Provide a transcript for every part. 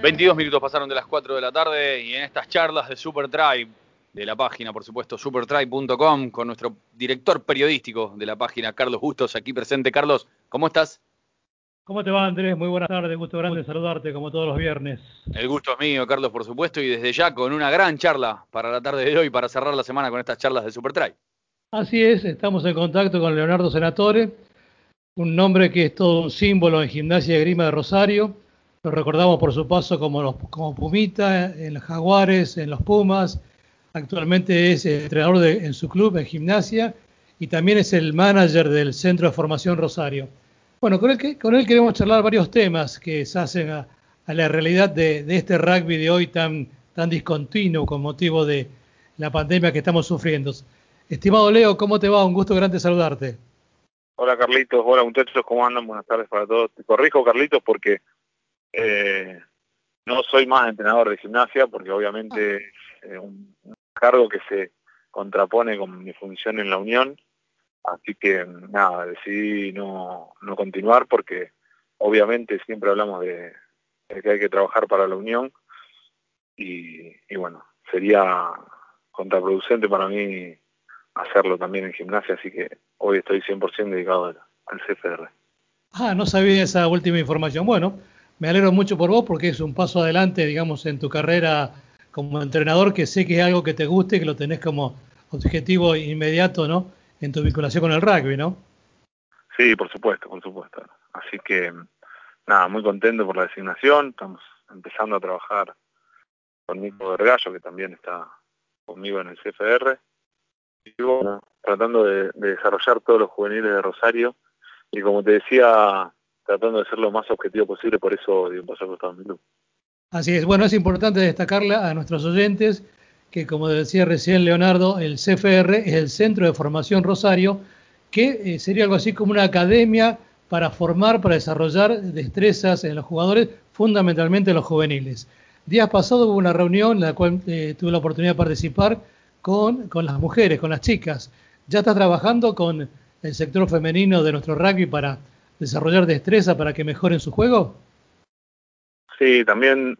22 minutos pasaron de las 4 de la tarde y en estas charlas de Supertribe, de la página, por supuesto, supertribe.com, con nuestro director periodístico de la página, Carlos Bustos, aquí presente. Carlos, ¿cómo estás? ¿Cómo te va, Andrés? Muy buenas tardes, gusto grande saludarte como todos los viernes. El gusto es mío, Carlos, por supuesto, y desde ya con una gran charla para la tarde de hoy, para cerrar la semana con estas charlas de Supertribe. Así es, estamos en contacto con Leonardo Senatore, un nombre que es todo un símbolo en gimnasia de grima de Rosario lo recordamos por su paso como, los, como Pumita, en los Jaguares, en los Pumas. Actualmente es entrenador de, en su club, en gimnasia, y también es el manager del Centro de Formación Rosario. Bueno, con él, con él queremos charlar varios temas que se hacen a, la realidad de, de, este rugby de hoy tan, tan discontinuo con motivo de la pandemia que estamos sufriendo. Estimado Leo, ¿cómo te va? Un gusto grande saludarte. Hola Carlitos, hola muchachos, ¿cómo andan? Buenas tardes para todos. Te corrijo Carlitos porque eh, no soy más entrenador de gimnasia porque obviamente es eh, un, cargo que se contrapone con mi función en la Unión, así que nada, decidí no, no continuar porque obviamente siempre hablamos de, que hay que trabajar para la Unión y, bueno, sería contraproducente para mí hacerlo también en gimnasia, así que hoy estoy 100% dedicado al, al CFR. Ah, no sabía esa última información. Bueno, me alegro mucho por vos porque es un paso adelante, digamos, en tu carrera como entrenador, que sé que es algo que te guste, que lo tenés como objetivo inmediato, ¿no? En tu vinculación con el rugby, ¿no? Sí, por supuesto, por supuesto. Así que, nada, muy contento por la designación. Estamos empezando a trabajar con Nico Vergallo, que también está conmigo en el CFR. Y bueno, tratando de desarrollar todos los juveniles de Rosario. Y como te decía tratando de ser lo más objetivo posible, por eso un paso a mi club. Así es, bueno, es importante destacarle a nuestros oyentes que, como decía recién Leonardo, el CFR es el Centro de Formación Rosario, que eh, sería algo así como una academia para formar, para desarrollar destrezas en los jugadores, fundamentalmente en los juveniles. Días pasados hubo una reunión en la cual eh, tuve la oportunidad de participar con, con las mujeres, con las chicas. ¿Ya estás trabajando con el sector femenino de nuestro rugby para desarrollar destreza para que mejoren su juego? Sí, también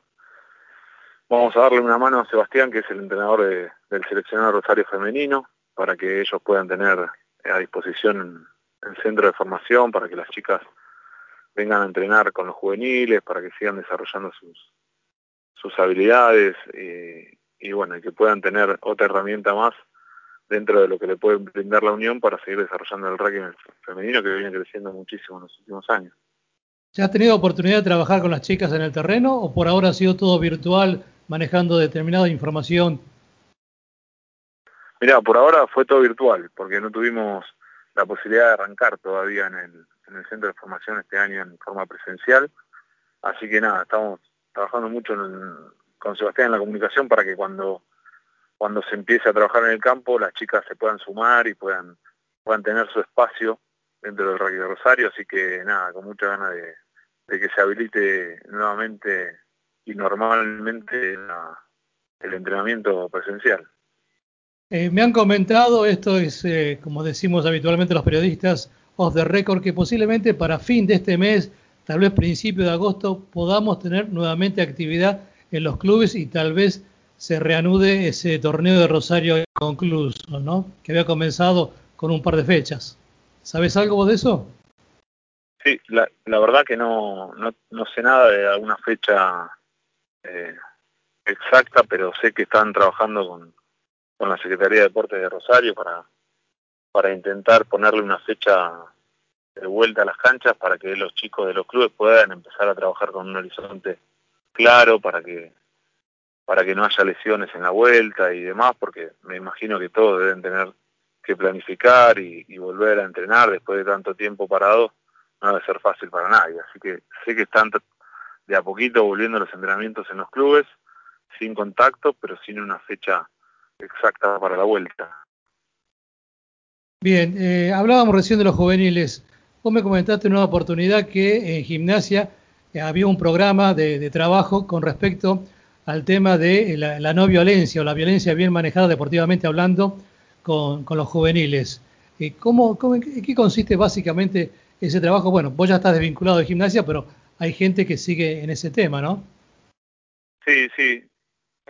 vamos a darle una mano a Sebastián, que es el entrenador del seleccionado Rosario Femenino, para que ellos puedan tener a disposición el centro de formación, para que las chicas vengan a entrenar con los juveniles, para que sigan desarrollando sus, sus habilidades y, y bueno, y que puedan tener otra herramienta más dentro de lo que le puede brindar la Unión para seguir desarrollando el rugby femenino que viene creciendo muchísimo en los últimos años. ¿Se has tenido oportunidad de trabajar con las chicas en el terreno o por ahora ha sido todo virtual manejando determinada información? Mira, por ahora fue todo virtual porque no tuvimos la posibilidad de arrancar todavía en el, en el centro de formación este año en forma presencial. Así que nada, estamos trabajando mucho con Sebastián en la comunicación para que cuando cuando se empiece a trabajar en el campo las chicas se puedan sumar y puedan, puedan tener su espacio dentro del rugby de Rosario, así que nada, con mucha ganas de, que se habilite nuevamente y normalmente el entrenamiento presencial. Eh, me han comentado, esto es, eh, como decimos habitualmente los periodistas, off the record, que posiblemente para fin de este mes, tal vez principio de agosto, podamos tener nuevamente actividad en los clubes y tal vez se reanude ese torneo de Rosario concluso, ¿no? Que había comenzado con un par de fechas. ¿Sabes algo de eso? Sí, la, la verdad que no, no, no, sé nada de alguna fecha eh, exacta, pero sé que están trabajando con, con la Secretaría de Deportes de Rosario para, para intentar ponerle una fecha de vuelta a las canchas para que los chicos de los clubes puedan empezar a trabajar con un horizonte claro, para que para que no haya lesiones en la vuelta y demás, porque me imagino que todos deben tener que planificar y, volver a entrenar después de tanto tiempo parado, no debe ser fácil para nadie. Así que sé que están de a poquito volviendo los entrenamientos en los clubes, sin contacto, pero sin una fecha exacta para la vuelta. Bien, eh, hablábamos recién de los juveniles. Vos me comentaste en una oportunidad que en gimnasia eh, había un programa de, de trabajo con respecto al tema de la, no violencia o la violencia bien manejada deportivamente hablando con, los juveniles. Eh, ¿Cómo, cómo, qué consiste básicamente ese trabajo? Bueno, vos ya estás desvinculado de gimnasia, pero hay gente que sigue en ese tema, ¿no? Sí, sí.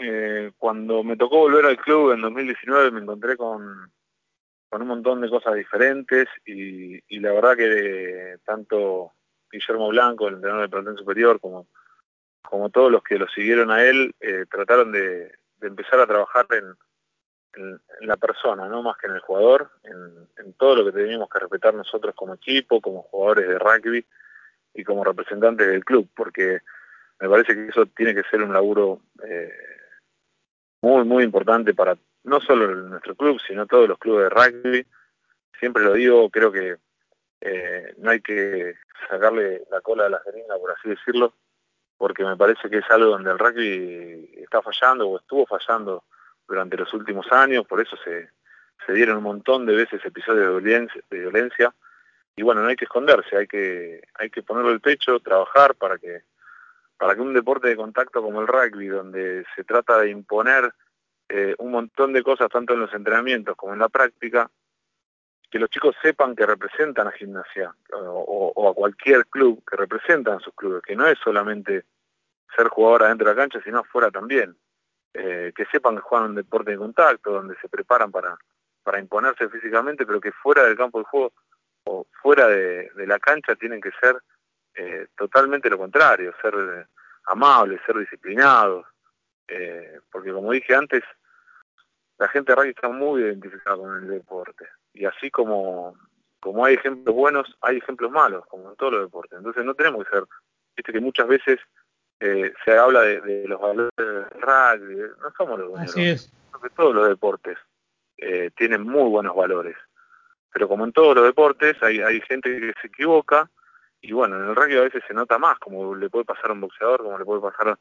Eh, cuando me tocó volver al club en 2019 me encontré con, con un montón de cosas diferentes y, y la verdad que tanto Guillermo Blanco, el entrenador de plantel superior, como, como todos los que lo siguieron a él, eh, trataron de, empezar a trabajar en, la persona, no más que en el jugador, en, todo lo que teníamos que respetar nosotros como equipo, como jugadores de rugby y como representantes del club, porque me parece que eso tiene que ser un laburo eh, muy, muy importante para no solo nuestro club, sino todos los clubes de rugby. Siempre lo digo, creo que eh, no hay que sacarle la cola a la jeringa, por así decirlo, porque me parece que es algo donde el rugby está fallando o estuvo fallando durante los últimos años, por eso se, dieron un montón de veces episodios de violencia, y bueno, no hay que esconderse, hay que, hay que ponerlo el pecho, trabajar para que para que un deporte de contacto como el rugby, donde se trata de imponer eh, un montón de cosas tanto en los entrenamientos como en la práctica, que los chicos sepan que representan a gimnasia o, a cualquier club, que representan a sus clubes, que no es solamente ser jugador adentro de la cancha, sino afuera también. Eh, que sepan que juegan un deporte de contacto, donde se preparan para, para imponerse físicamente, pero que fuera del campo de juego o fuera de, la cancha tienen que ser eh, totalmente lo contrario, ser eh, amables, ser disciplinados, porque como dije antes, la gente de está muy identificada con el deporte, y así como, como hay ejemplos buenos, hay ejemplos malos, como en todos los deportes, entonces no tenemos que ser, viste que muchas veces eh, se habla de, de, los valores del rugby, no somos los buenos, Así es. porque todos los deportes eh, tienen muy buenos valores, pero como en todos los deportes hay, hay gente que se equivoca, y bueno, en el rugby a veces se nota más, como le puede pasar a un boxeador, como le puede pasar, a,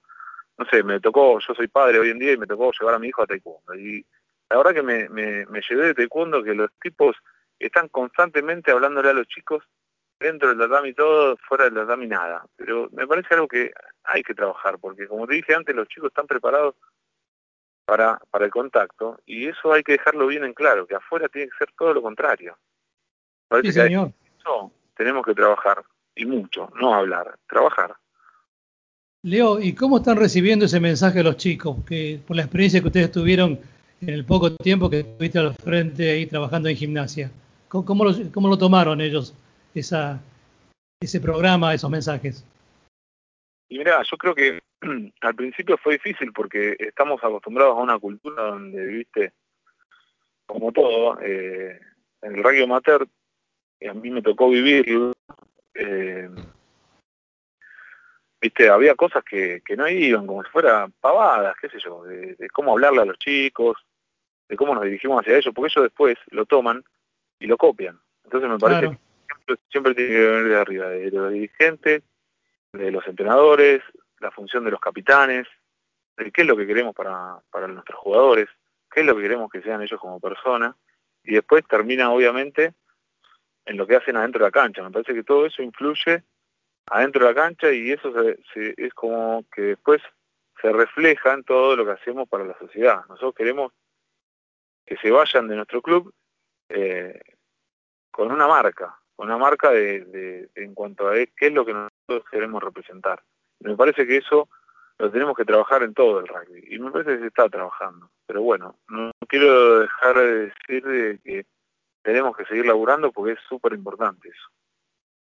no sé, me tocó, yo soy padre hoy en día y me tocó llevar a mi hijo a taekwondo. Y la verdad que me, me, me llevé de taekwondo que los tipos están constantemente hablándole a los chicos dentro del tatami todo, fuera del tatami nada. Pero me parece algo que hay que trabajar, porque como te dije antes, los chicos están preparados para, para el contacto, y eso hay que dejarlo bien en claro, que afuera tiene que ser todo lo contrario. Parece sí, señor. eso tenemos que trabajar y mucho, no hablar, trabajar. Leo, ¿y cómo están recibiendo ese mensaje los chicos? Que por la experiencia que ustedes tuvieron en el poco tiempo que estuviste al frente ahí trabajando en gimnasia, ¿cómo, cómo, lo, cómo lo, tomaron ellos esa, ese programa, esos mensajes? Y mira, yo creo que al principio fue difícil porque estamos acostumbrados a una cultura donde, viste, como todo, eh, en el radio amateur, a mí me tocó vivir eh, viste, había cosas que, que no iban, como si fueran pavadas, qué sé yo, de, cómo hablarle a los chicos, de cómo nos dirigimos hacia ellos, porque ellos después lo toman y lo copian. Entonces me parece claro. que siempre, siempre tiene que venir de arriba, de los dirigentes, de los entrenadores, la función de los capitanes, de qué es lo que queremos para, para nuestros jugadores, qué es lo que queremos que sean ellos como personas, y después termina obviamente en lo que hacen adentro de la cancha. Me parece que todo eso influye adentro de la cancha y eso se, se, es como que después se refleja en todo lo que hacemos para la sociedad. Nosotros queremos que se vayan de nuestro club eh, con una marca, con una marca de, en cuanto a qué es lo que nosotros queremos representar. Me parece que eso lo tenemos que trabajar en todo el rugby y me parece que se está trabajando. Pero bueno, no quiero dejar de decir de que tenemos que seguir laburando porque es súper importante eso.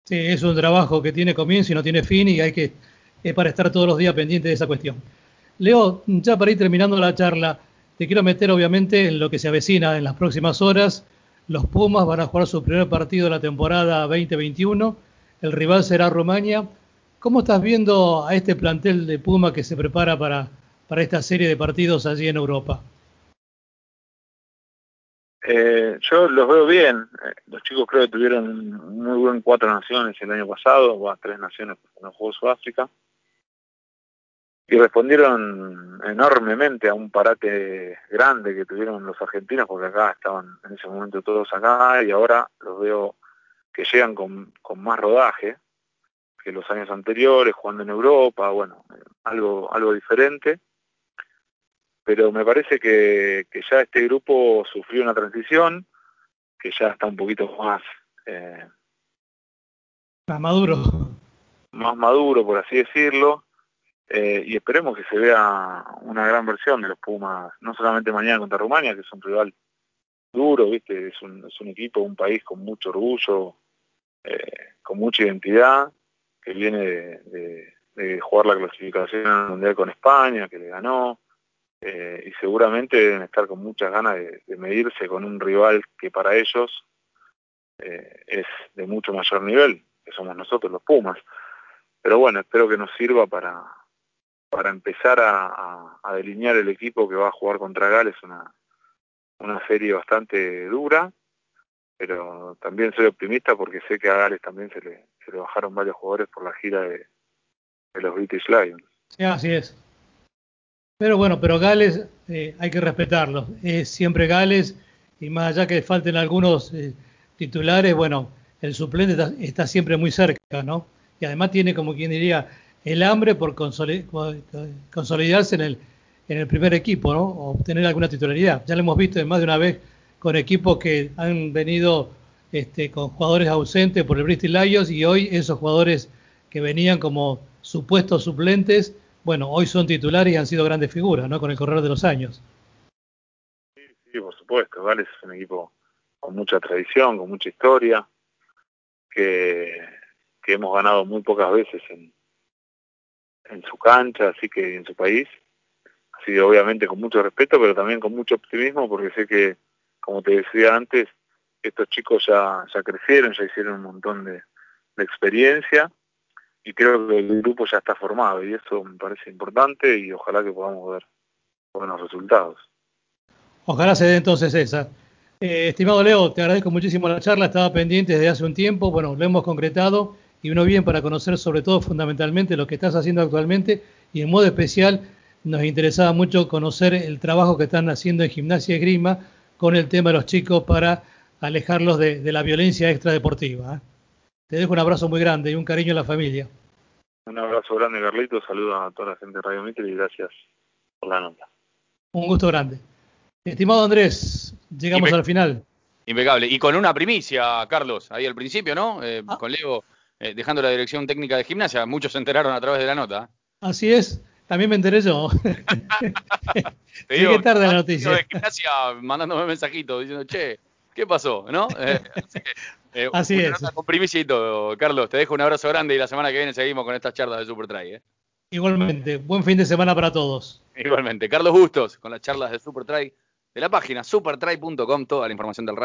Sí, es un trabajo que tiene comienzo y no tiene fin y hay que, es para estar todos los días pendiente de esa cuestión. Leo, ya para ir terminando la charla, te quiero meter obviamente en lo que se avecina en las próximas horas. Los Pumas van a jugar su primer partido de la temporada 2021. El rival será Rumania. ¿Cómo estás viendo a este plantel de Puma que se prepara para, para esta serie de partidos allí en Europa? Eh, yo los veo bien. Eh, los chicos creo que tuvieron muy buen cuatro naciones el año pasado, o tres naciones en los Juegos Sudáfrica. Y respondieron enormemente a un parate grande que tuvieron los argentinos, porque acá estaban en ese momento todos acá, y ahora los veo que llegan con, con más rodaje que los años anteriores, jugando en Europa, bueno, algo, algo diferente pero me parece que, que, ya este grupo sufrió una transición, que ya está un poquito más... Eh, más maduro. Más maduro, por así decirlo. Eh, y esperemos que se vea una gran versión de los Pumas, no solamente mañana contra Rumania, que es un rival duro, viste, es un, equipo, un país con mucho orgullo, eh, con mucha identidad, que viene de, jugar la clasificación mundial con España, que le ganó, eh, y seguramente deben estar con muchas ganas de, medirse con un rival que para ellos es de mucho mayor nivel, que somos nosotros los Pumas. Pero bueno, espero que nos sirva para, para empezar a, delinear el equipo que va a jugar contra Gales, una, una serie bastante dura, pero también soy optimista porque sé que a Gales también se le, se le bajaron varios jugadores por la gira de, los British Lions. Sí, así es. Pero bueno, pero Gales eh, hay que respetarlo. Es siempre Gales y más allá que falten algunos eh, titulares, bueno, el suplente está, está, siempre muy cerca, ¿no? Y además tiene, como quien diría, el hambre por consolidarse en el, en el primer equipo, ¿no? O obtener alguna titularidad. Ya lo hemos visto más de una vez con equipos que han venido este, con jugadores ausentes por el Bristol Lions y hoy esos jugadores que venían como supuestos suplentes, bueno, hoy son titulares y han sido grandes figuras, ¿no? Con el correr de los años. Sí, sí, por supuesto. Es un equipo con mucha tradición, con mucha historia, que, que hemos ganado muy pocas veces en, en su cancha, así que en su país. Así que obviamente con mucho respeto, pero también con mucho optimismo, porque sé que, como te decía antes, estos chicos ya, ya crecieron, ya hicieron un montón de, experiencia y creo que el grupo ya está formado y eso me parece importante y ojalá que podamos ver buenos resultados. Ojalá se dé entonces esa. Eh, estimado Leo, te agradezco muchísimo la charla, estaba pendiente desde hace un tiempo, bueno, lo hemos concretado y uno bien para conocer sobre todo fundamentalmente lo que estás haciendo actualmente y en modo especial nos interesaba mucho conocer el trabajo que están haciendo en gimnasia y grima con el tema de los chicos para alejarlos de, la violencia extradeportiva. ¿eh? Te dejo un abrazo muy grande y un cariño a la familia. Un abrazo grande, Carlito. Saludos a toda la gente de Radio Mitre y gracias por la nota. Un gusto grande. Estimado Andrés, llegamos al final. Impecable. Y con una primicia, Carlos, ahí al principio, ¿no? Eh, ah. Con Leo eh, dejando la dirección técnica de gimnasia. Muchos se enteraron a través de la nota. Así es, también me enteré yo. Llegué tarde la noticia. de gimnasia mandándome mensajitos diciendo, che, ¿qué pasó? ¿No? Eh, así, eh, es. con todo. Carlos, te dejo un abrazo grande y la semana que viene seguimos con estas charlas de Super Try. ¿eh? Igualmente, buen fin de semana para todos. Igualmente, Carlos Bustos con las charlas de Super Try de la página supertry.com, toda la información del